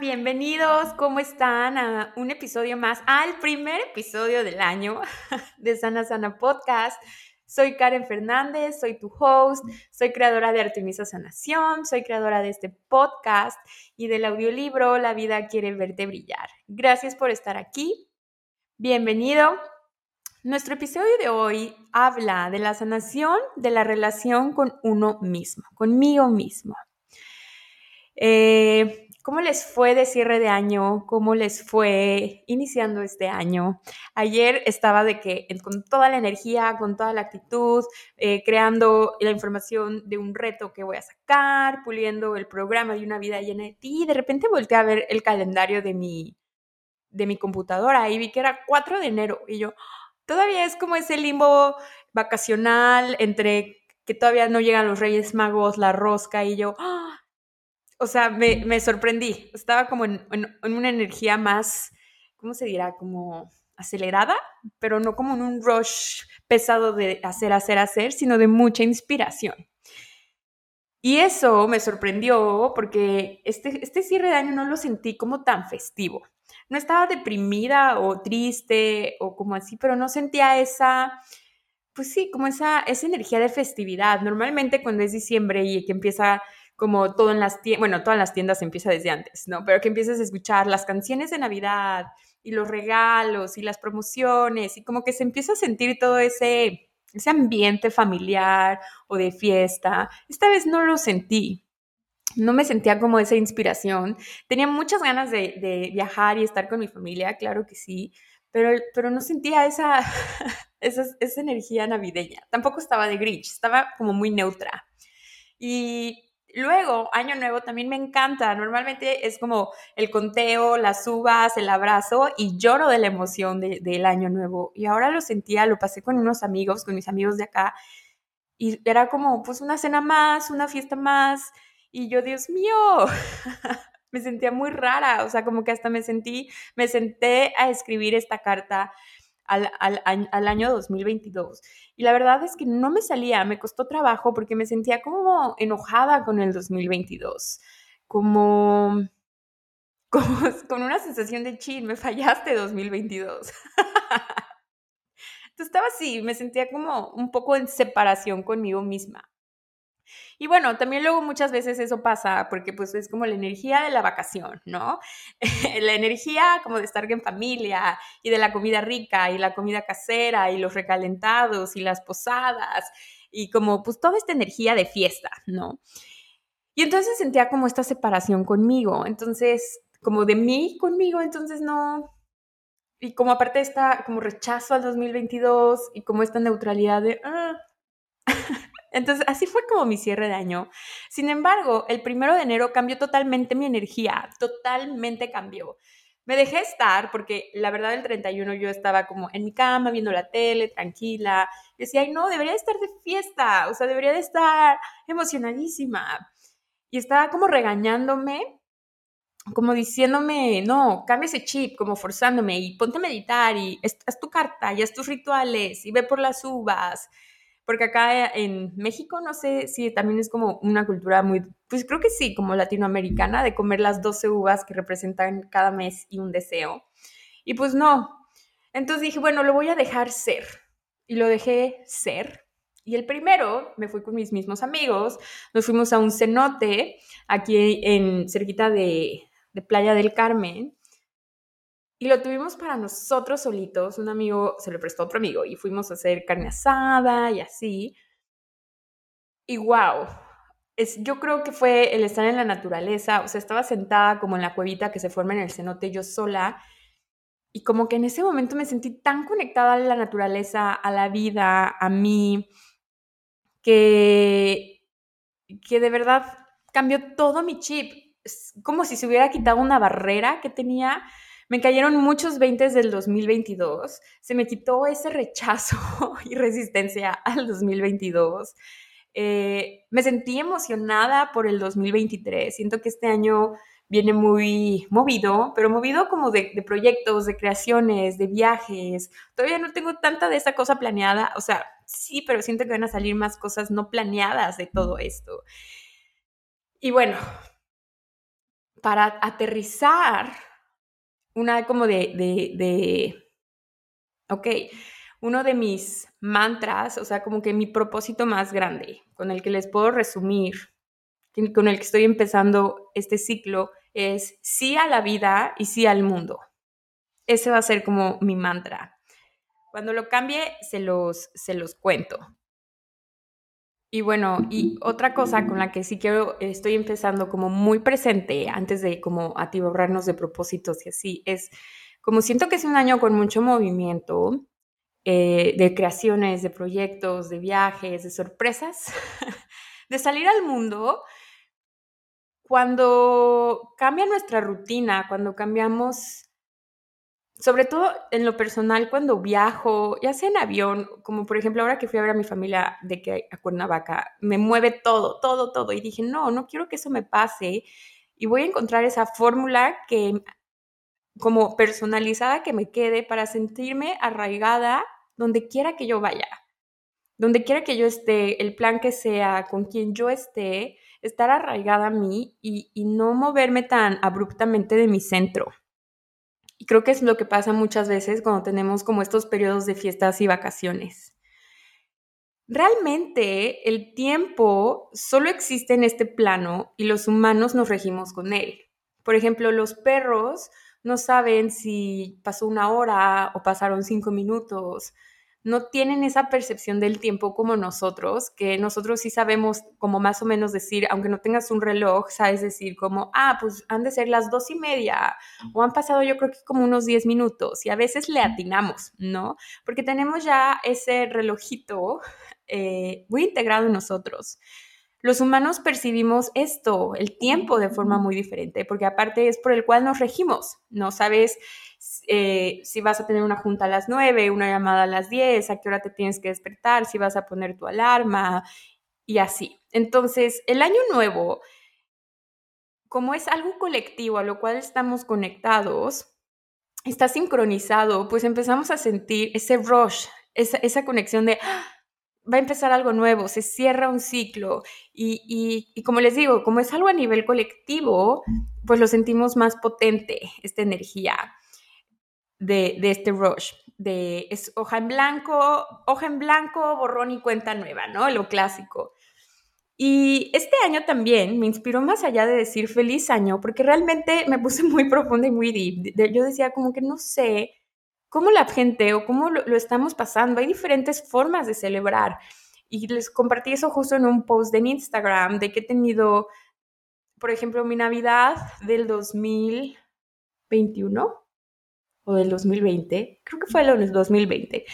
Bienvenidos, ¿cómo están? A un episodio más, al primer episodio del año de Sana Sana Podcast. Soy Karen Fernández, soy tu host, soy creadora de Artemisa Sanación, soy creadora de este podcast y del audiolibro La vida quiere verte brillar. Gracias por estar aquí. Bienvenido. Nuestro episodio de hoy habla de la sanación de la relación con uno mismo, conmigo mismo. Eh, ¿Cómo les fue de cierre de año? ¿Cómo les fue iniciando este año? Ayer estaba de que con toda la energía, con toda la actitud, eh, creando la información de un reto que voy a sacar, puliendo el programa de una vida llena de ti. Y de repente volteé a ver el calendario de mi, de mi computadora y vi que era 4 de enero. Y yo, todavía es como ese limbo vacacional entre que todavía no llegan los Reyes Magos, la rosca y yo. O sea, me, sorprendí. Estaba como en, una energía más, ¿cómo se dirá? Como acelerada, pero no como en un rush pesado de hacer, hacer, hacer, sino de mucha inspiración. Y eso me sorprendió porque este, este cierre de año no lo sentí como tan festivo. No estaba deprimida o triste o como así, pero no sentía esa, pues sí, como esa, esa energía de festividad. Normalmente cuando es diciembre y que empieza como todo en las tiendas, bueno, todas las tiendas empieza desde antes, ¿no? Pero que empieces a escuchar las canciones de Navidad y los regalos y las promociones y como que se empieza a sentir todo ese, ese ambiente familiar o de fiesta. Esta vez no lo sentí. No me sentía como esa inspiración. Tenía muchas ganas de, de viajar y estar con mi familia, claro que sí, pero, pero no sentía esa, esa, esa energía navideña. Tampoco estaba de Grinch, estaba como muy neutra. Y Luego, Año Nuevo también me encanta. Normalmente es como el conteo, las uvas, el abrazo y lloro de la emoción del Año Nuevo. Y ahora lo sentía, lo pasé con unos amigos, con mis amigos de acá. Y era como, pues, una cena más, una fiesta más. Y yo, Dios mío, me sentía muy rara. O sea, como que hasta me sentí, me senté a escribir esta carta al, año 2022. Y la verdad es que no me salía, me costó trabajo porque me sentía como enojada con el 2022, como, como con una sensación de chin, me fallaste 2022. Entonces estaba así, me sentía como un poco en separación conmigo misma. Y bueno, también luego muchas veces eso pasa porque pues es como la energía de la vacación, ¿no? la energía como de estar en familia y de la comida rica y la comida casera y los recalentados y las posadas y como pues toda esta energía de fiesta, ¿no? Y entonces sentía como esta separación conmigo, entonces como de mí conmigo, entonces no, y como aparte está como rechazo al 2022 y como esta neutralidad de, ah, entonces, así fue como mi cierre de año. Sin embargo, el primero de enero cambió totalmente mi energía, totalmente cambió. Me dejé estar porque la verdad el 31 yo estaba como en mi cama viendo la tele, tranquila. Decía, ay no, debería de estar de fiesta, o sea, debería de estar emocionadísima. Y estaba como regañándome, como diciéndome, no, cambia ese chip, como forzándome y ponte a meditar y haz tu carta y haz tus rituales y ve por las uvas porque acá en México no sé si también es como una cultura muy, pues creo que sí, como latinoamericana, de comer las 12 uvas que representan cada mes y un deseo. Y pues no. Entonces dije, bueno, lo voy a dejar ser. Y lo dejé ser. Y el primero me fui con mis mismos amigos, nos fuimos a un cenote aquí en cerquita de, de Playa del Carmen y lo tuvimos para nosotros solitos. Un amigo se lo prestó a otro amigo y fuimos a hacer carne asada y así. Y wow, es, yo creo que fue el estar en la naturaleza. O sea, estaba sentada como en la cuevita que se forma en el cenote yo sola. Y como que en ese momento me sentí tan conectada a la naturaleza, a la vida, a mí, que, que de verdad cambió todo mi chip como si se hubiera quitado una barrera que tenía. Me cayeron muchos 20 del 2022. Se me quitó ese rechazo y resistencia al 2022. Eh, me sentí emocionada por el 2023. Siento que este año viene muy movido, pero movido como de, de, proyectos, de creaciones, de viajes. Todavía no tengo tanta de esa cosa planeada, o sea, sí, pero siento que van a salir más cosas no planeadas de todo esto. Y bueno, para aterrizar, una como de, de, ok, uno de mis mantras, o sea, como que mi propósito más grande, con el que les puedo resumir, con el que estoy empezando este ciclo, es sí a la vida y sí al mundo. Ese va a ser como mi mantra. Cuando lo cambie, se los, se los cuento. Y bueno, y otra cosa con la que sí quiero, estoy empezando como muy presente antes de como atiborrarnos de propósitos y así, es como siento que es un año con mucho movimiento, eh, de creaciones, de proyectos, de viajes, de sorpresas, de salir al mundo. Cuando cambia nuestra rutina, cuando cambiamos sobre todo en lo personal, cuando viajo, ya sea en avión, como por ejemplo ahora que fui a ver a mi familia de que a Cuernavaca, me mueve todo, todo, todo. Y dije, no, no quiero que eso me pase. Y voy a encontrar esa fórmula que, como personalizada, que me quede para sentirme arraigada donde quiera que yo vaya. Donde quiera que yo esté, el plan que sea, con quien yo esté, estar arraigada a mí y, y no moverme tan abruptamente de mi centro. Y creo que es lo que pasa muchas veces cuando tenemos como estos periodos de fiestas y vacaciones. Realmente el tiempo solo existe en este plano y los humanos nos regimos con él. Por ejemplo, los perros no saben si pasó una hora o pasaron cinco minutos no tienen esa percepción del tiempo como nosotros, que nosotros sí sabemos como más o menos decir, aunque no tengas un reloj, sabes decir como, ah, pues han de ser las dos y media o han pasado yo creo que como unos diez minutos y a veces le atinamos, ¿no? Porque tenemos ya ese relojito eh, muy integrado en nosotros. Los humanos percibimos esto, el tiempo, de forma muy diferente, porque aparte es por el cual nos regimos, ¿no? Sabes eh, si vas a tener una junta a las 9, una llamada a las 10, a qué hora te tienes que despertar, si vas a poner tu alarma y así. Entonces, el año nuevo, como es algo colectivo a lo cual estamos conectados, está sincronizado, pues empezamos a sentir ese rush, esa, conexión de ¡ah! va a empezar algo nuevo, se cierra un ciclo y, y, como les digo, como es algo a nivel colectivo, pues lo sentimos más potente, esta energía de, este rush, de es hoja en blanco, hoja en blanco, borrón y cuenta nueva, ¿no? Lo clásico. Y este año también me inspiró más allá de decir feliz año, porque realmente me puse muy profunda y muy deep. Yo decía como que no sé cómo la gente o cómo lo, lo estamos pasando. Hay diferentes formas de celebrar. Y les compartí eso justo en un post en Instagram de que he tenido, por ejemplo, mi Navidad del 2021 o del 2020, creo que fue el 2020.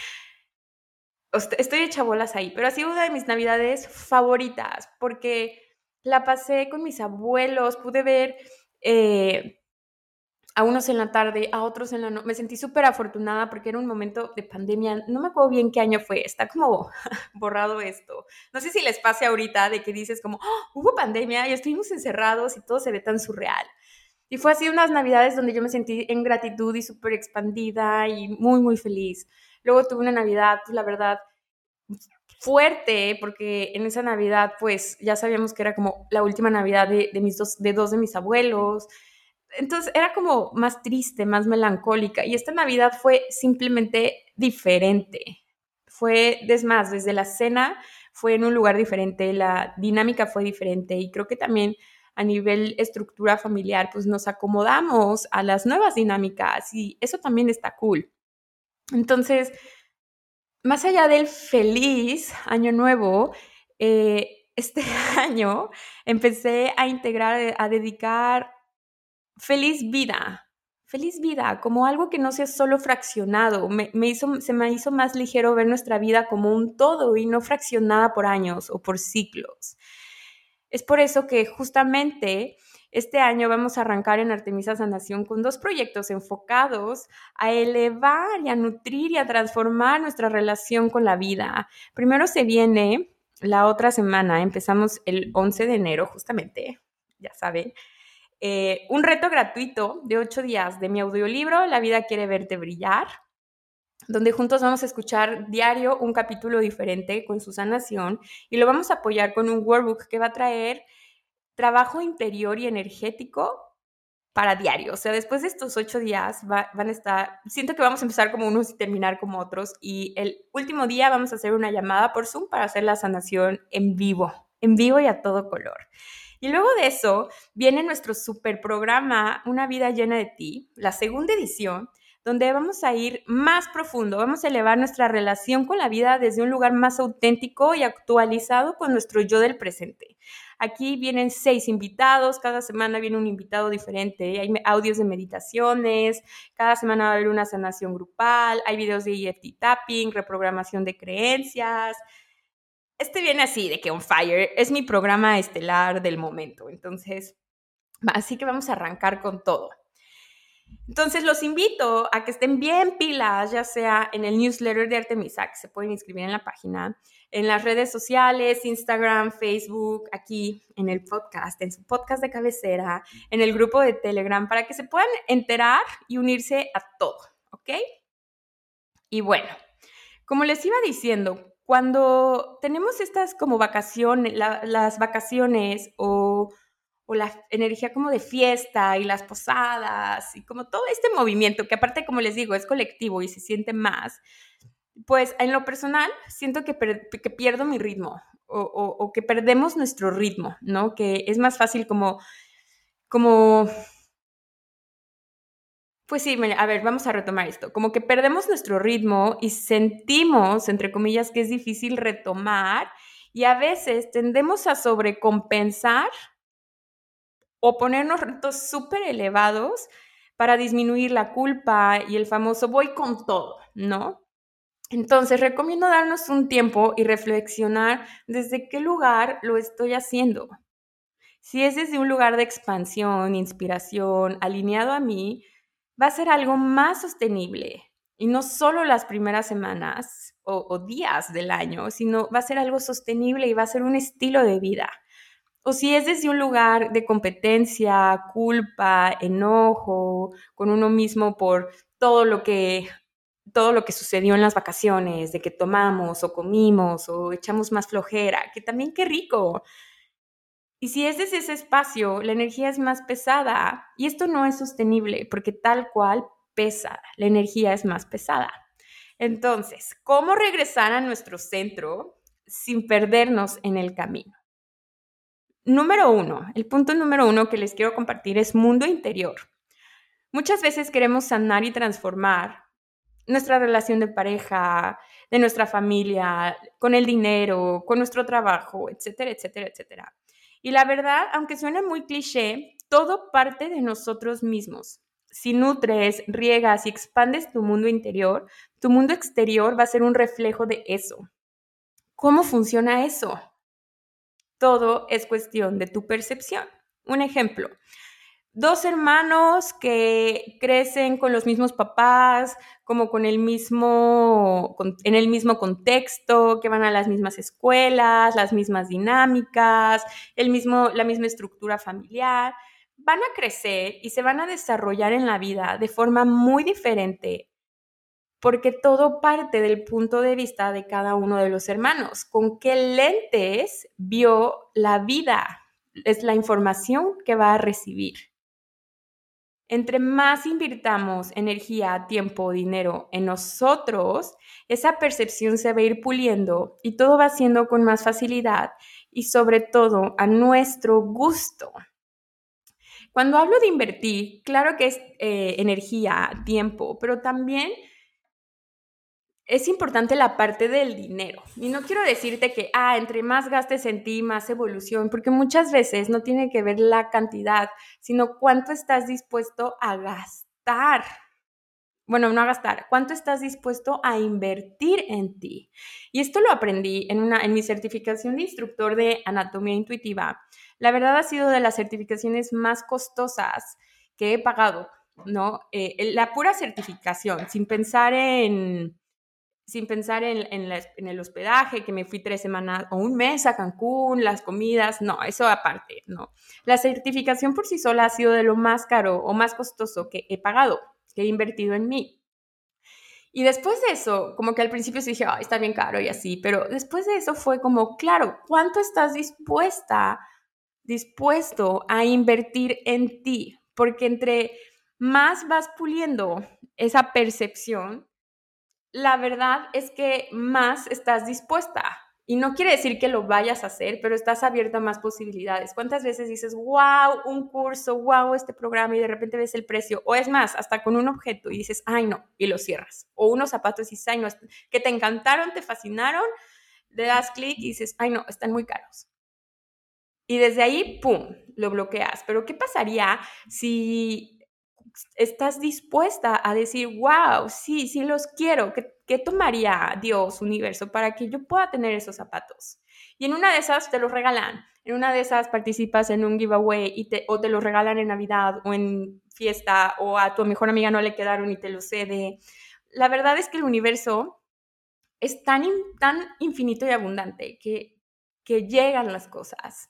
Estoy hecha bolas ahí, pero ha sido una de mis navidades favoritas porque la pasé con mis abuelos, pude ver eh, a unos en la tarde, a otros en la noche. Me sentí súper afortunada porque era un momento de pandemia. No me acuerdo bien qué año fue. Está como borrado esto. No sé si les pase ahorita de que dices como, ¡Oh, hubo pandemia y estuvimos encerrados y todo se ve tan surreal. Y fue así unas navidades donde yo me sentí en gratitud y súper expandida y muy, muy feliz. Luego tuve una navidad, pues, la verdad, fuerte, porque en esa navidad, pues ya sabíamos que era como la última navidad de, mis dos, de dos de mis abuelos. Entonces era como más triste, más melancólica. Y esta navidad fue simplemente diferente. Fue, es más, desde la cena fue en un lugar diferente, la dinámica fue diferente y creo que también a nivel estructura familiar, pues nos acomodamos a las nuevas dinámicas y eso también está cool. Entonces, más allá del feliz año nuevo, eh, este año empecé a integrar, a dedicar feliz vida, feliz vida, como algo que no sea solo fraccionado. Me, hizo, se me hizo más ligero ver nuestra vida como un todo y no fraccionada por años o por ciclos. Es por eso que justamente Este año vamos a arrancar en Artemisa Sanación con dos proyectos enfocados a elevar y a nutrir y a transformar nuestra relación con la vida. Primero se viene la otra semana, empezamos el 11 de enero justamente, ya saben, eh, un reto gratuito de ocho días de mi audiolibro La vida quiere verte brillar donde juntos vamos a escuchar diario un capítulo diferente con su sanación y lo vamos a apoyar con un workbook que va a traer trabajo interior y energético para diario. O sea, después de estos ocho días van a estar, siento que vamos a empezar como unos y terminar como otros. Y el último día vamos a hacer una llamada por Zoom para hacer la sanación en vivo, en vivo y a todo color. Y luego de eso viene nuestro super programa Una vida llena de ti, la segunda edición, donde vamos a ir más profundo, vamos a elevar nuestra relación con la vida desde un lugar más auténtico y actualizado con nuestro yo del presente. Aquí vienen seis invitados, cada semana viene un invitado diferente, hay audios de meditaciones, cada semana va a haber una sanación grupal, hay videos de EFT tapping, reprogramación de creencias. Este viene así, de que on fire, es mi programa estelar del momento, entonces, así que vamos a arrancar con todo. Entonces los invito a que estén bien pilas, ya sea en el newsletter de Artemisa, que se pueden inscribir en la página, en las redes sociales, Instagram, Facebook, aquí en el podcast, en su podcast de cabecera, en el grupo de Telegram, para que se puedan enterar y unirse a todo, ¿ok? Y bueno, como les iba diciendo, cuando tenemos estas como vacaciones, las vacaciones o o la energía como de fiesta y las posadas y como todo este movimiento que aparte, como les digo, es colectivo y se siente más, pues en lo personal siento que, que pierdo mi ritmo o, o, que perdemos nuestro ritmo, ¿no? Que es más fácil como, como, pues sí, a ver, vamos a retomar esto, como que perdemos nuestro ritmo y sentimos, entre comillas, que es difícil retomar y a veces tendemos a sobrecompensar o ponernos retos súper elevados para disminuir la culpa y el famoso voy con todo, ¿no? Entonces, recomiendo darnos un tiempo y reflexionar desde qué lugar lo estoy haciendo. Si es desde un lugar de expansión, inspiración, alineado a mí, va a ser algo más sostenible. Y no solo las primeras semanas o, o días del año, sino va a ser algo sostenible y va a ser un estilo de vida o si es desde un lugar de competencia, culpa, enojo con uno mismo por todo lo que todo lo que sucedió en las vacaciones, de que tomamos o comimos o echamos más flojera, que también qué rico. Y si es desde ese espacio, la energía es más pesada y esto no es sostenible porque tal cual pesa, la energía es más pesada. Entonces, ¿cómo regresar a nuestro centro sin perdernos en el camino? Número uno, el punto número uno que les quiero compartir es mundo interior. Muchas veces queremos sanar y transformar nuestra relación de pareja, de nuestra familia, con el dinero, con nuestro trabajo, etcétera, etcétera, etcétera. Y la verdad, aunque suene muy cliché, todo parte de nosotros mismos. Si nutres, riegas y expandes tu mundo interior, tu mundo exterior va a ser un reflejo de eso. ¿Cómo funciona eso? Todo es cuestión de tu percepción. Un ejemplo, dos hermanos que crecen con los mismos papás, como con el mismo, en el mismo contexto, que van a las mismas escuelas, las mismas dinámicas, el mismo, la misma estructura familiar, van a crecer y se van a desarrollar en la vida de forma muy diferente porque todo parte del punto de vista de cada uno de los hermanos. ¿Con qué lentes vio la vida? Es la información que va a recibir. Entre más invirtamos energía, tiempo, dinero en nosotros, esa percepción se va a ir puliendo y todo va siendo con más facilidad y sobre todo a nuestro gusto. Cuando hablo de invertir, claro que es eh, energía, tiempo, pero también es importante la parte del dinero. Y no quiero decirte que, ah, entre más gastes en ti, más evolución, porque muchas veces no tiene que ver la cantidad, sino cuánto estás dispuesto a gastar bueno, no a gastar, cuánto estás dispuesto a invertir en ti. Y esto lo aprendí en, una, en mi certificación de instructor de anatomía intuitiva. La verdad ha sido de las certificaciones más costosas que he pagado, ¿no? Eh, la pura certificación, sin pensar en, sin pensar en, el hospedaje, que me fui tres semanas o un mes a Cancún, las comidas, no, eso aparte, no. La certificación por sí sola ha sido de lo más caro o más costoso que he pagado que he invertido en mí. Y después de eso, como que al principio se dije, Ay, está bien caro y así, pero después de eso fue como, claro, ¿cuánto estás dispuesta, dispuesto a invertir en ti? Porque entre más vas puliendo esa percepción, la verdad es que más estás dispuesta y no quiere decir que lo vayas a hacer, pero estás abierta a más posibilidades. ¿Cuántas veces dices, wow, un curso, wow, este programa y de repente ves el precio? O es más, hasta con un objeto y dices, ay no, y lo cierras. O unos zapatos y dices, ay no, que te encantaron, te fascinaron, le das clic y dices, ay no, están muy caros. Y desde ahí, ¡pum!, lo bloqueas. Pero ¿qué pasaría si estás dispuesta a decir, wow, sí, sí los quiero, ¿qué, ¿qué, tomaría Dios, universo, para que yo pueda tener esos zapatos? Y en una de esas te los regalan, en una de esas participas en un giveaway y te, o te los regalan en Navidad o en fiesta o a tu mejor amiga no le quedaron y te lo cede. La verdad es que el universo es tan, tan infinito y abundante que, que llegan las cosas.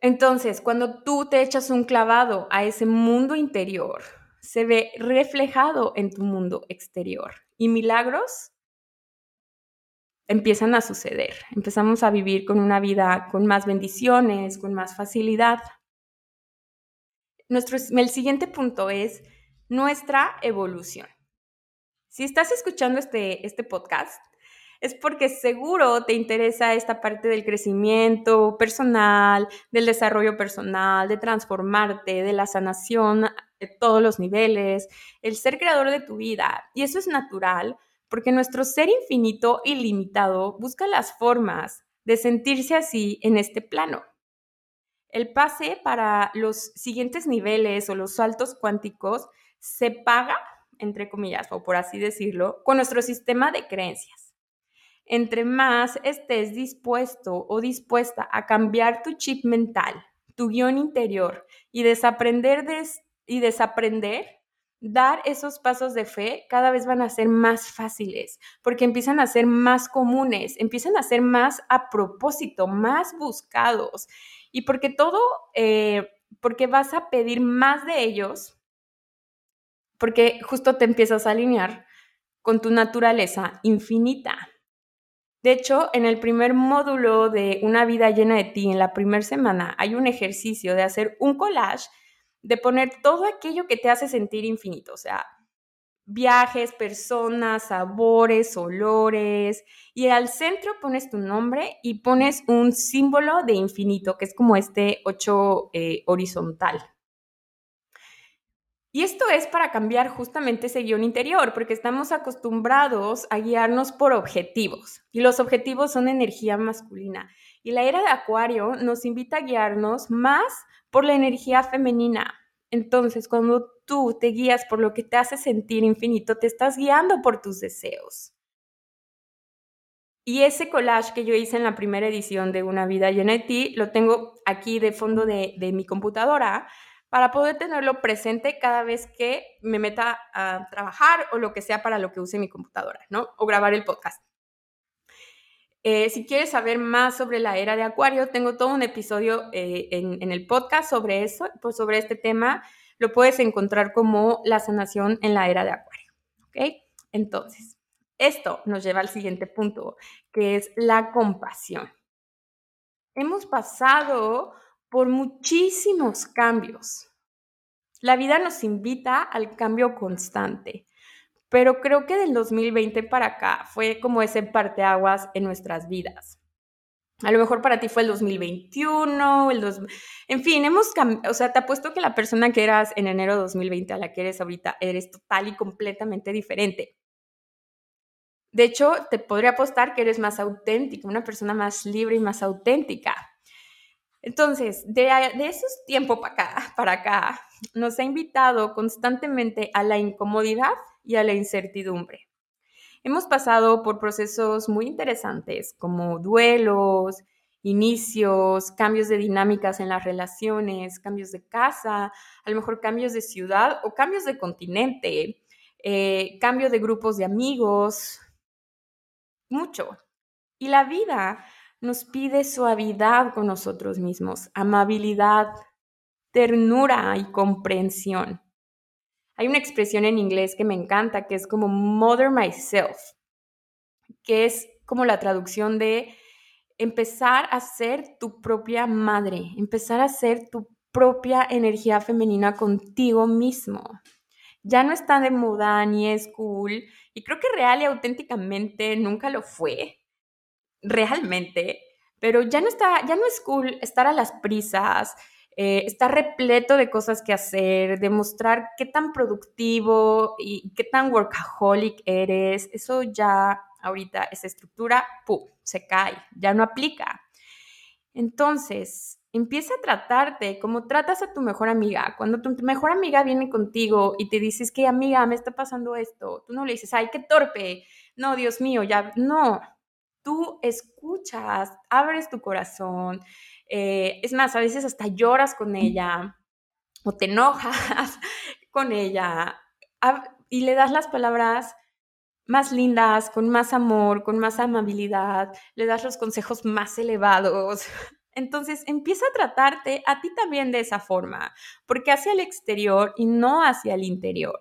Entonces, cuando tú te echas un clavado a ese mundo interior, se ve reflejado en tu mundo exterior y milagros empiezan a suceder. Empezamos a vivir con una vida con más bendiciones, con más facilidad. Nuestro, el siguiente punto es nuestra evolución. Si estás escuchando este, este podcast, es porque seguro te interesa esta parte del crecimiento personal, del desarrollo personal, de transformarte, de la sanación de todos los niveles, el ser creador de tu vida. Y eso es natural porque nuestro ser infinito y limitado busca las formas de sentirse así en este plano. El pase para los siguientes niveles o los saltos cuánticos se paga, entre comillas, o por así decirlo, con nuestro sistema de creencias entre más estés dispuesto o dispuesta a cambiar tu chip mental, tu guion interior y desaprender y desaprender, dar esos pasos de fe cada vez van a ser más fáciles, porque empiezan a ser más comunes, empiezan a ser más a propósito, más buscados, y porque todo, eh, porque vas a pedir más de ellos, porque justo te empiezas a alinear con tu naturaleza infinita. De hecho, en el primer módulo de Una vida llena de ti, en la primera semana, hay un ejercicio de hacer un collage, de poner todo aquello que te hace sentir infinito, o sea, viajes, personas, sabores, olores, y al centro pones tu nombre y pones un símbolo de infinito, que es como este 8 eh, horizontal. Y esto es para cambiar justamente ese guion interior, porque estamos acostumbrados a guiarnos por objetivos, y los objetivos son energía masculina. Y la era de Acuario nos invita a guiarnos más por la energía femenina. Entonces, cuando tú te guías por lo que te hace sentir infinito, te estás guiando por tus deseos. Y ese collage que yo hice en la primera edición de Una vida llena de ti, lo tengo aquí de fondo de, de mi computadora para poder tenerlo presente cada vez que me meta a trabajar o lo que sea para lo que use mi computadora, ¿no? O grabar el podcast. Eh, si quieres saber más sobre la era de Acuario, tengo todo un episodio eh, en, en, el podcast sobre eso, pues sobre este tema. Lo puedes encontrar como la sanación en la era de Acuario. ¿Ok? Entonces, esto nos lleva al siguiente punto, que es la compasión. Hemos pasado por muchísimos cambios. La vida nos invita al cambio constante, pero creo que del 2020 para acá fue como ese parteaguas en nuestras vidas. A lo mejor para ti fue el 2021, el dos... en fin, hemos cambiado, o sea, te apuesto que la persona que eras en enero de 2020 a la que eres ahorita eres total y completamente diferente. De hecho, te podría apostar que eres más auténtica, una persona más libre y más auténtica. Entonces, de, esos tiempos para acá, para acá, nos ha invitado constantemente a la incomodidad y a la incertidumbre. Hemos pasado por procesos muy interesantes como duelos, inicios, cambios de dinámicas en las relaciones, cambios de casa, a lo mejor cambios de ciudad o cambios de continente, eh, cambio de grupos de amigos, mucho. Y la vida nos pide suavidad con nosotros mismos, amabilidad, ternura y comprensión. Hay una expresión en inglés que me encanta, que es como mother myself, que es como la traducción de empezar a ser tu propia madre, empezar a ser tu propia energía femenina contigo mismo. Ya no está de moda ni es cool, y creo que real y auténticamente nunca lo fue, realmente, pero ya no está, ya no es cool estar a las prisas, eh, estar repleto de cosas que hacer, demostrar qué tan productivo y qué tan workaholic eres, eso ya ahorita esa estructura, ¡pum!, se cae, ya no aplica. Entonces, empieza a tratarte como tratas a tu mejor amiga. Cuando tu mejor amiga viene contigo y te dices que, amiga, me está pasando esto, tú no le dices, ay, qué torpe, no, Dios mío, ya, no. Tú escuchas, abres tu corazón. Eh, es más, a veces hasta lloras con ella o te enojas con ella y le das las palabras más lindas, con más amor, con más amabilidad, le das los consejos más elevados. Entonces empieza a tratarte a ti también de esa forma, porque hacia el exterior y no hacia el interior.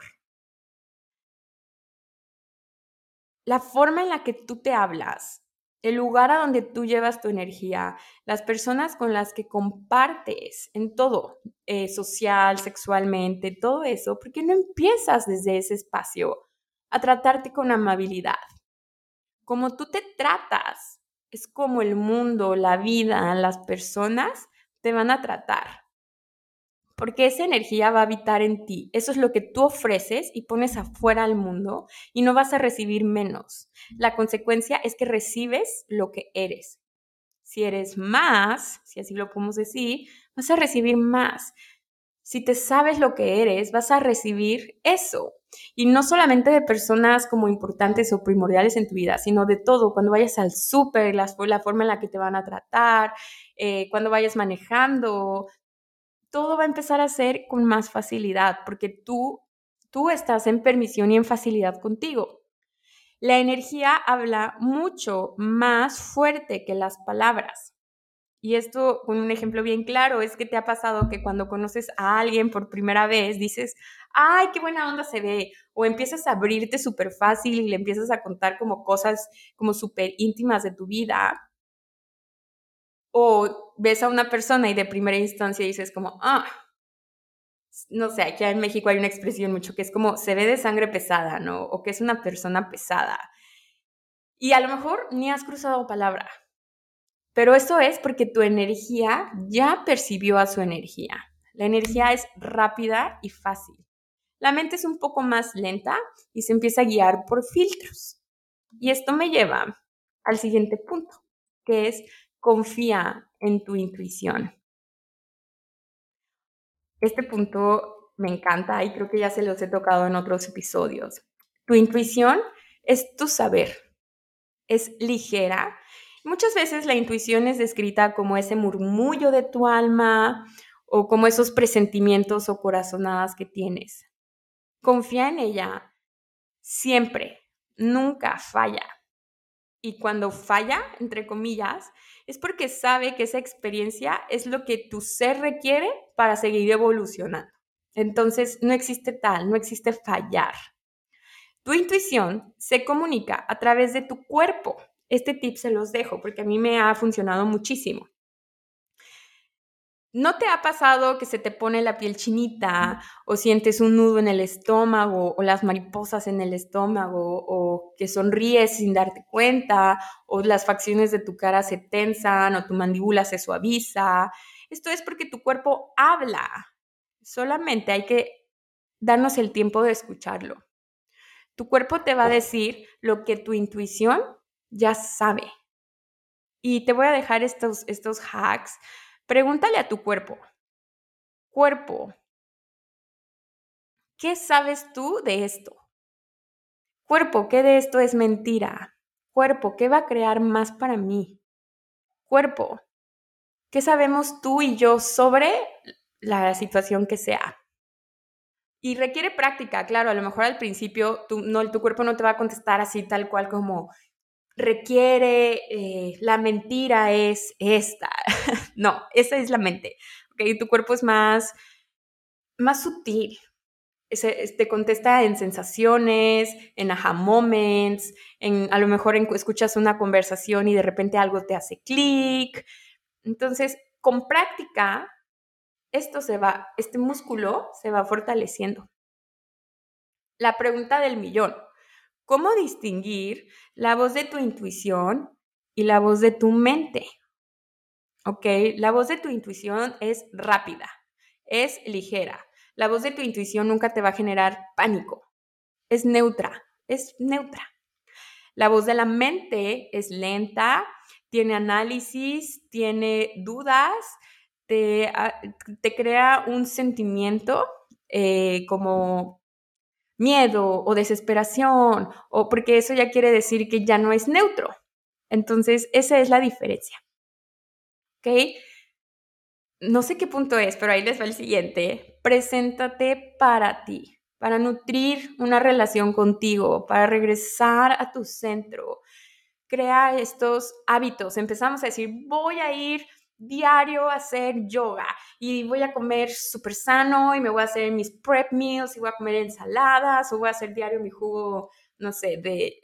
La forma en la que tú te hablas, el lugar a donde tú llevas tu energía, las personas con las que compartes en todo, eh, social, sexualmente, todo eso, porque no empiezas desde ese espacio a tratarte con amabilidad. Como tú te tratas, es como el mundo, la vida, las personas te van a tratar. Porque esa energía va a habitar en ti. Eso es lo que tú ofreces y pones afuera al mundo y no vas a recibir menos. La consecuencia es que recibes lo que eres. Si eres más, si así lo podemos decir, vas a recibir más. Si te sabes lo que eres, vas a recibir eso. Y no solamente de personas como importantes o primordiales en tu vida, sino de todo. Cuando vayas al súper, la, forma en la que te van a tratar, eh, cuando vayas manejando, todo va a empezar a ser con más facilidad porque tú, tú estás en permisión y en facilidad contigo. La energía habla mucho más fuerte que las palabras. Y esto, con un ejemplo bien claro, es que te ha pasado que cuando conoces a alguien por primera vez dices, ay, qué buena onda se ve, o empiezas a abrirte súper fácil y le empiezas a contar como cosas como súper íntimas de tu vida, o ves a una persona y de primera instancia dices como, ah, no sé, aquí en México hay una expresión mucho que es como se ve de sangre pesada, ¿no? O que es una persona pesada. Y a lo mejor ni has cruzado palabra, pero eso es porque tu energía ya percibió a su energía. La energía es rápida y fácil. La mente es un poco más lenta y se empieza a guiar por filtros. Y esto me lleva al siguiente punto, que es confía en tu intuición. Este punto me encanta y creo que ya se los he tocado en otros episodios. Tu intuición es tu saber. Es ligera Muchas veces la intuición es descrita como ese murmullo de tu alma o como esos presentimientos o corazonadas que tienes. Confía en ella siempre, nunca falla. Y cuando falla, entre comillas, es porque sabe que esa experiencia es lo que tu ser requiere para seguir evolucionando. Entonces, no existe tal, no existe fallar. Tu intuición se comunica a través de tu cuerpo, este tip se los dejo porque a mí me ha funcionado muchísimo. ¿No te ha pasado que se te pone la piel chinita o sientes un nudo en el estómago o las mariposas en el estómago o que sonríes sin darte cuenta o las facciones de tu cara se tensan o tu mandíbula se suaviza? Esto es porque tu cuerpo habla. Solamente hay que darnos el tiempo de escucharlo. Tu cuerpo te va a decir lo que tu intuición ya sabe. Y te voy a dejar estos, estos hacks. Pregúntale a tu cuerpo. Cuerpo, ¿qué sabes tú de esto? Cuerpo, ¿qué de esto es mentira? Cuerpo, ¿qué va a crear más para mí? Cuerpo, ¿qué sabemos tú y yo sobre la situación que sea? Y requiere práctica, claro, a lo mejor al principio tu, no, tu cuerpo no te va a contestar así tal cual como requiere, eh, la mentira es esta. no, esa es la mente. ¿okay? Tu cuerpo es más, más sutil. te contesta en sensaciones, en aha moments, en a lo mejor escuchas una conversación y de repente algo te hace clic. Entonces, con práctica, esto se va, este músculo se va fortaleciendo. La pregunta del millón. ¿Cómo distinguir la voz de tu intuición y la voz de tu mente? ¿Ok? La voz de tu intuición es rápida, es ligera. La voz de tu intuición nunca te va a generar pánico. Es neutra, es neutra. La voz de la mente es lenta, tiene análisis, tiene dudas, te, ah, crea un sentimiento eh, como miedo o desesperación, o porque eso ya quiere decir que ya no es neutro. Entonces, esa es la diferencia. ¿Ok? No sé qué punto es, pero ahí les va el siguiente. Preséntate para ti, para nutrir una relación contigo, para regresar a tu centro. Crea estos hábitos. Empezamos a decir, voy a ir diario hacer yoga y voy a comer súper sano y me voy a hacer mis prep meals y voy a comer ensaladas o voy a hacer diario mi jugo, no sé, de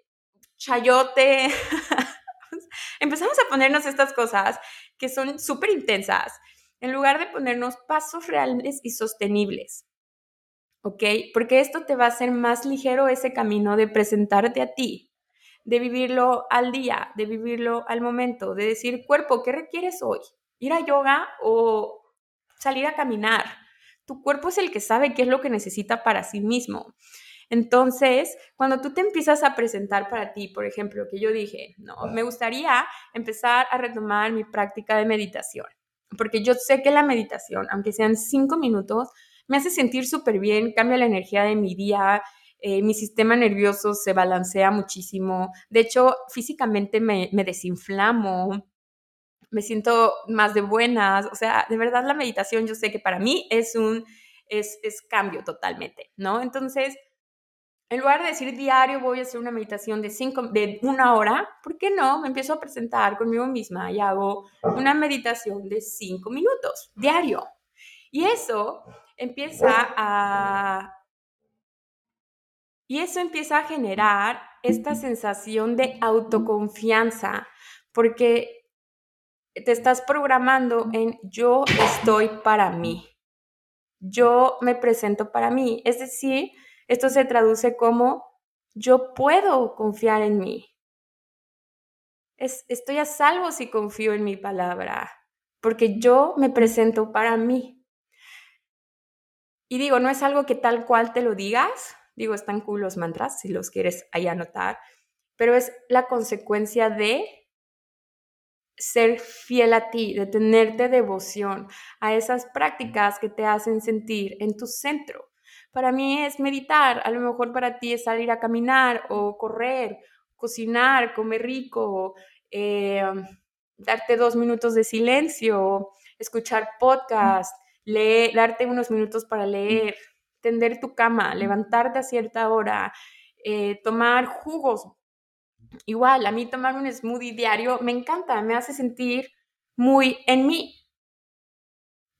chayote. Empezamos a ponernos estas cosas que son súper intensas en lugar de ponernos pasos reales y sostenibles. ¿Ok? Porque esto te va a hacer más ligero ese camino de presentarte a ti, de vivirlo al día, de vivirlo al momento, de decir, cuerpo, ¿qué requieres hoy? Ir a yoga o salir a caminar. Tu cuerpo es el que sabe qué es lo que necesita para sí mismo. Entonces, cuando tú te empiezas a presentar para ti, por ejemplo, que yo dije, no, me gustaría empezar a retomar mi práctica de meditación, porque yo sé que la meditación, aunque sean cinco minutos, me hace sentir súper bien, cambia la energía de mi día, eh, mi sistema nervioso se balancea muchísimo, de hecho, físicamente me, me desinflamo, me siento más de buenas, o sea, de verdad la meditación yo sé que para mí es un, es, cambio totalmente, ¿no? Entonces, en lugar de decir diario voy a hacer una meditación de, cinco, de una hora, ¿por qué no? Me empiezo a presentar conmigo misma y hago una meditación de cinco minutos diario. Y eso empieza a... Y eso empieza a generar esta sensación de autoconfianza, porque te estás programando en yo estoy para mí. Yo me presento para mí. Es decir, esto se traduce como yo puedo confiar en mí. Es, estoy a salvo si confío en mi palabra, porque yo me presento para mí. Y digo, no es algo que tal cual te lo digas, digo, están cool los mantras, si los quieres ahí anotar, pero es la consecuencia de ser fiel a ti, de tenerte devoción a esas prácticas que te hacen sentir en tu centro. Para mí es meditar, a lo mejor para ti es salir a caminar o correr, cocinar, comer rico, eh, darte dos minutos de silencio, escuchar podcast, darte unos minutos para leer, tender tu cama, levantarte a cierta hora, eh, tomar jugos Igual, a mí tomar un smoothie diario me encanta, me hace sentir muy en mí.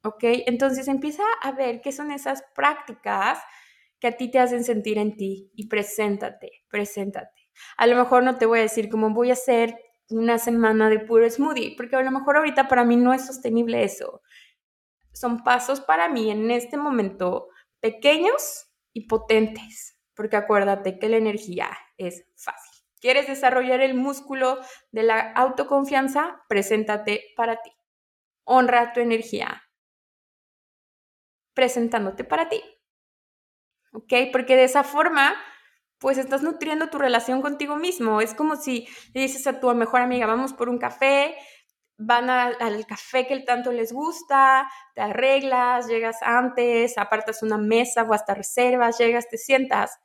¿Ok? Entonces empieza a ver qué son esas prácticas que a ti te hacen sentir en ti y preséntate, preséntate. A lo mejor no te voy a decir cómo voy a hacer una semana de puro smoothie, porque a lo mejor ahorita para mí no es sostenible eso. Son pasos para mí en este momento pequeños y potentes, porque acuérdate que la energía es fácil. ¿Quieres desarrollar el músculo de la autoconfianza? Preséntate para ti. Honra tu energía. Presentándote para ti. ¿Ok? Porque de esa forma, pues estás nutriendo tu relación contigo mismo. Es como si le dices a tu mejor amiga, vamos por un café, van al café que tanto les gusta, te arreglas, llegas antes, apartas una mesa o hasta reservas, llegas, te sientas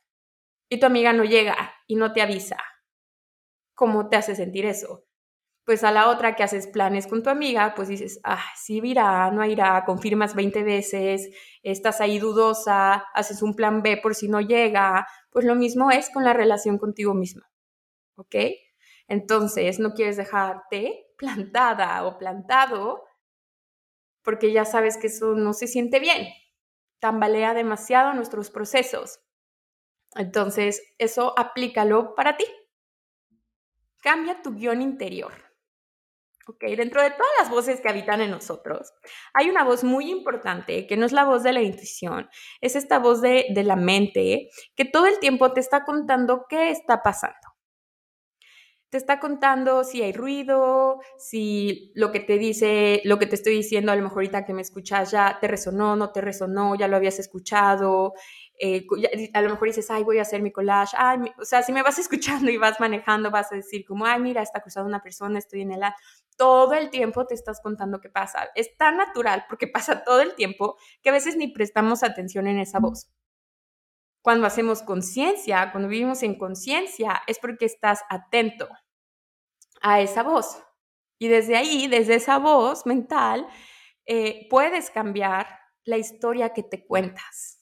y tu amiga no llega y no te avisa. ¿Cómo te hace sentir eso? Pues a la otra que haces planes con tu amiga, pues dices, ah, sí irá, no irá, confirmas 20 veces, estás ahí dudosa, haces un plan B por si no llega. Pues lo mismo es con la relación contigo misma. ¿Ok? Entonces, no quieres dejarte plantada o plantado porque ya sabes que eso no se siente bien. Tambalea demasiado nuestros procesos. Entonces, eso aplícalo para ti. Cambia tu guion interior. ¿ok? Dentro de todas las voces que habitan en nosotros, hay una voz muy importante que no es la voz de la intuición, es esta voz de, de la mente que todo el tiempo te está contando qué está pasando te está contando si hay ruido, si lo que te dice, lo que te estoy diciendo, a lo mejor ahorita que me escuchas ya te resonó, no te resonó, ya lo habías escuchado. Eh, a lo mejor dices, ay, voy a hacer mi collage. Ay, o sea, si me vas escuchando y vas manejando, vas a decir como, ay, mira, está cruzando una persona, estoy en el... Todo el tiempo te estás contando qué pasa. Es tan natural porque pasa todo el tiempo que a veces ni prestamos atención en esa voz. Cuando hacemos conciencia, cuando vivimos en conciencia, es porque estás atento a esa voz. Y desde ahí, desde esa voz mental, eh, puedes cambiar la historia que te cuentas.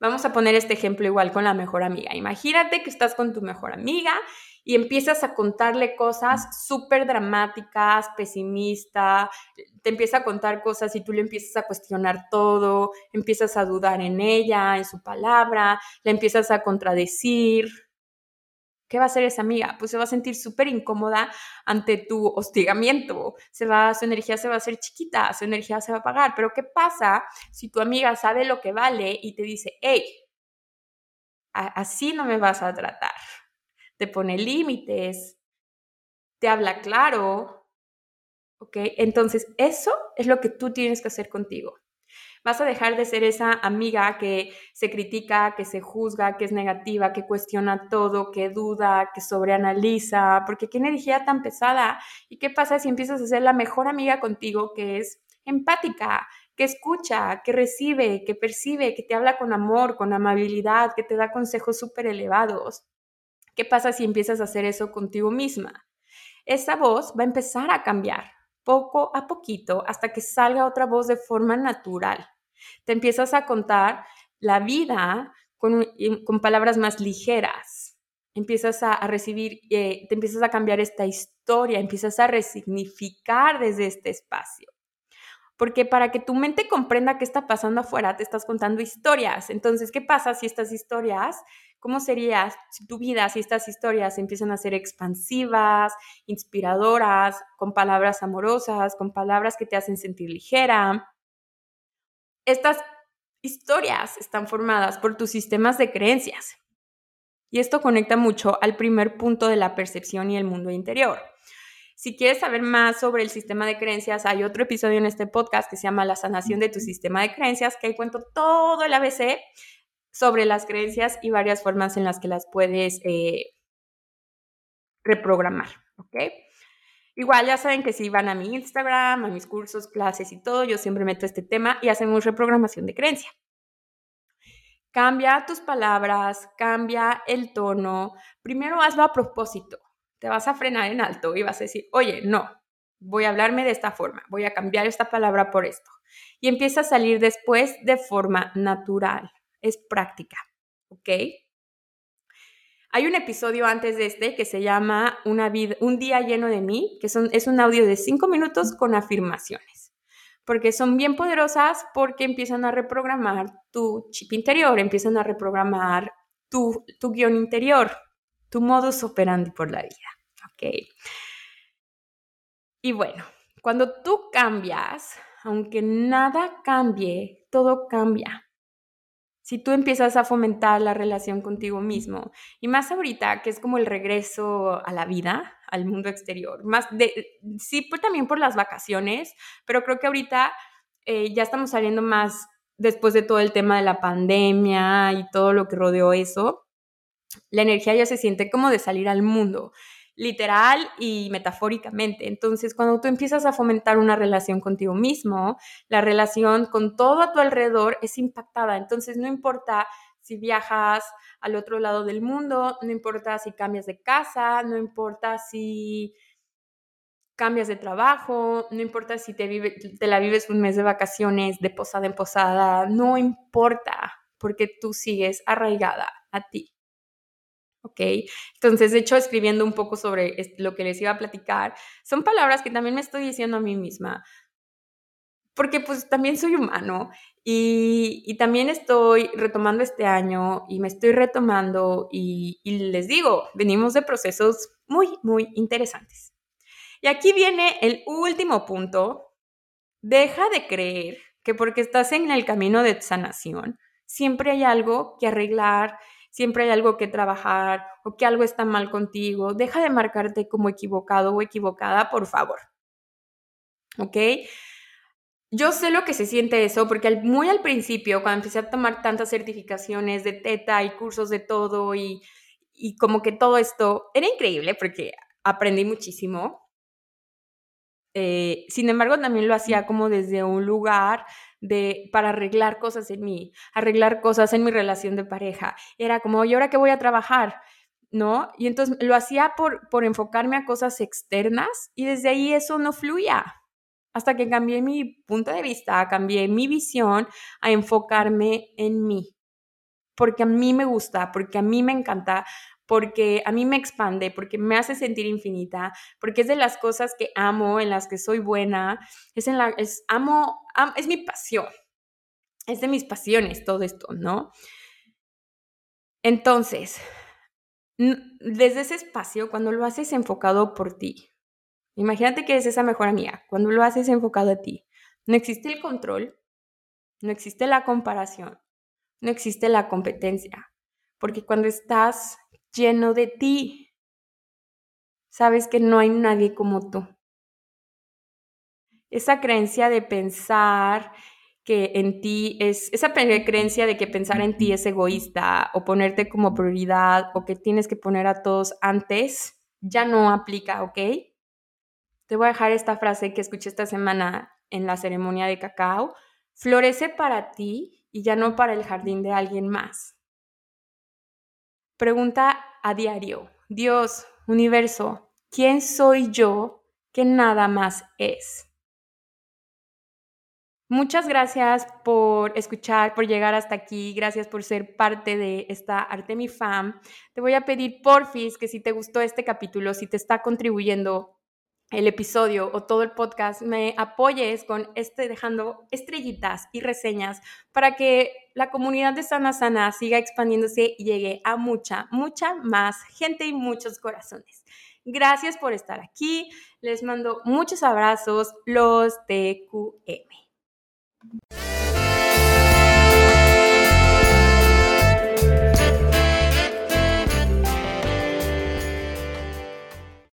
Vamos a poner este ejemplo igual con la mejor amiga. Imagínate que estás con tu mejor amiga y empiezas a contarle cosas súper dramáticas, pesimista, te empieza a contar cosas y tú le empiezas a cuestionar todo, empiezas a dudar en ella, en su palabra, le empiezas a contradecir. ¿Qué va a hacer esa amiga? Pues se va a sentir súper incómoda ante tu hostigamiento. Se va, su energía se va a hacer chiquita, su energía se va a apagar. Pero ¿qué pasa si tu amiga sabe lo que vale y te dice, hey, así no me vas a tratar? te pone límites, te habla claro, ¿ok? Entonces, eso es lo que tú tienes que hacer contigo. Vas a dejar de ser esa amiga que se critica, que se juzga, que es negativa, que cuestiona todo, que duda, que sobreanaliza, porque qué energía tan pesada. ¿Y qué pasa si empiezas a ser la mejor amiga contigo que es empática, que escucha, que recibe, que percibe, que te habla con amor, con amabilidad, que te da consejos súper elevados? ¿Qué pasa si empiezas a hacer eso contigo misma? Esa voz va a empezar a cambiar poco a poquito hasta que salga otra voz de forma natural. Te empiezas a contar la vida con, con palabras más ligeras. Empiezas a, recibir, eh, te empiezas a cambiar esta historia, empiezas a resignificar desde este espacio. Porque para que tu mente comprenda qué está pasando afuera, te estás contando historias. Entonces, ¿qué pasa si estas historias ¿Cómo sería tu vida si estas historias empiezan a ser expansivas, inspiradoras, con palabras amorosas, con palabras que te hacen sentir ligera? Estas historias están formadas por tus sistemas de creencias. Y esto conecta mucho al primer punto de la percepción y el mundo interior. Si quieres saber más sobre el sistema de creencias, hay otro episodio en este podcast que se llama La sanación de tu sistema de creencias, que ahí cuento todo el ABC sobre las creencias y varias formas en las que las puedes eh, reprogramar, ¿ok? Igual ya saben que si van a mi Instagram, a mis cursos, clases y todo, yo siempre meto este tema y hacemos reprogramación de creencia. Cambia tus palabras, cambia el tono. Primero hazlo a propósito. Te vas a frenar en alto y vas a decir, oye, no, voy a hablarme de esta forma, voy a cambiar esta palabra por esto. Y empieza a salir después de forma natural es práctica, ¿ok? Hay un episodio antes de este que se llama Un día lleno de mí, que es un audio de cinco minutos con afirmaciones, porque son bien poderosas porque empiezan a reprogramar tu chip interior, empiezan a reprogramar tu, tu guion interior, tu modus operandi por la vida, ¿ok? Y bueno, cuando tú cambias, aunque nada cambie, todo cambia si tú empiezas a fomentar la relación contigo mismo, y más ahorita que es como el regreso a la vida, al mundo exterior, más de, sí, pues también por las vacaciones, pero creo que ahorita eh, ya estamos saliendo más después de todo el tema de la pandemia y todo lo que rodeó eso, la energía ya se siente como de salir al mundo. Literal y metafóricamente. Entonces, cuando tú empiezas a fomentar una relación contigo mismo, la relación con todo a tu alrededor es impactada. Entonces, no importa si viajas al otro lado del mundo, no importa si cambias de casa, no importa si cambias de trabajo, no importa si te, vive, te la vives un mes de vacaciones, de posada en posada, no importa, porque tú sigues arraigada a ti. ¿Ok? Entonces, de hecho, escribiendo un poco sobre lo que les iba a platicar, son palabras que también me estoy diciendo a mí misma, porque pues también soy humano y, también estoy retomando este año y me estoy retomando y, y les digo, venimos de procesos muy, muy interesantes. Y aquí viene el último punto, deja de creer que porque estás en el camino de sanación, siempre hay algo que arreglar, siempre hay algo que trabajar o que algo está mal contigo. Deja de marcarte como equivocado o equivocada, por favor. ¿Ok? Yo sé lo que se siente eso, porque muy al principio, cuando empecé a tomar tantas certificaciones de teta y cursos de todo y, y como que todo esto era increíble porque aprendí muchísimo. Eh, sin embargo, también lo hacía como desde un lugar de, para arreglar cosas en mí, arreglar cosas en mi relación de pareja. Era como, ¿y ahora qué voy a trabajar? ¿No? Y entonces lo hacía por, por enfocarme a cosas externas y desde ahí eso no fluía. Hasta que cambié mi punto de vista, cambié mi visión a enfocarme en mí. Porque a mí me gusta, porque a mí me encanta, porque a mí me expande, porque me hace sentir infinita, porque es de las cosas que amo, en las que soy buena, es en la es amo, es mi pasión. Es de mis pasiones todo esto, ¿no? Entonces, desde ese espacio, cuando lo haces enfocado por ti, imagínate que eres esa mejor amiga, cuando lo haces enfocado a ti, no existe el control, no existe la comparación, no existe la competencia, porque cuando estás lleno de ti. Sabes que no hay nadie como tú. Esa creencia de pensar que en ti es, esa creencia de que pensar en ti es egoísta o ponerte como prioridad o que tienes que poner a todos antes, ya no aplica, ¿ok? Te voy a dejar esta frase que escuché esta semana en la ceremonia de cacao. Florece para ti y ya no para el jardín de alguien más. Pregunta a diario, Dios, universo, ¿quién soy yo que nada más es? Muchas gracias por escuchar, por llegar hasta aquí. Gracias por ser parte de esta Artemi Fam. Te voy a pedir, porfis, que si te gustó este capítulo, si te está contribuyendo el episodio o todo el podcast, me apoyes con este dejando estrellitas y reseñas para que la comunidad de Sana Sana siga expandiéndose y llegue a mucha, mucha más gente y muchos corazones. Gracias por estar aquí. Les mando muchos abrazos, los TQM.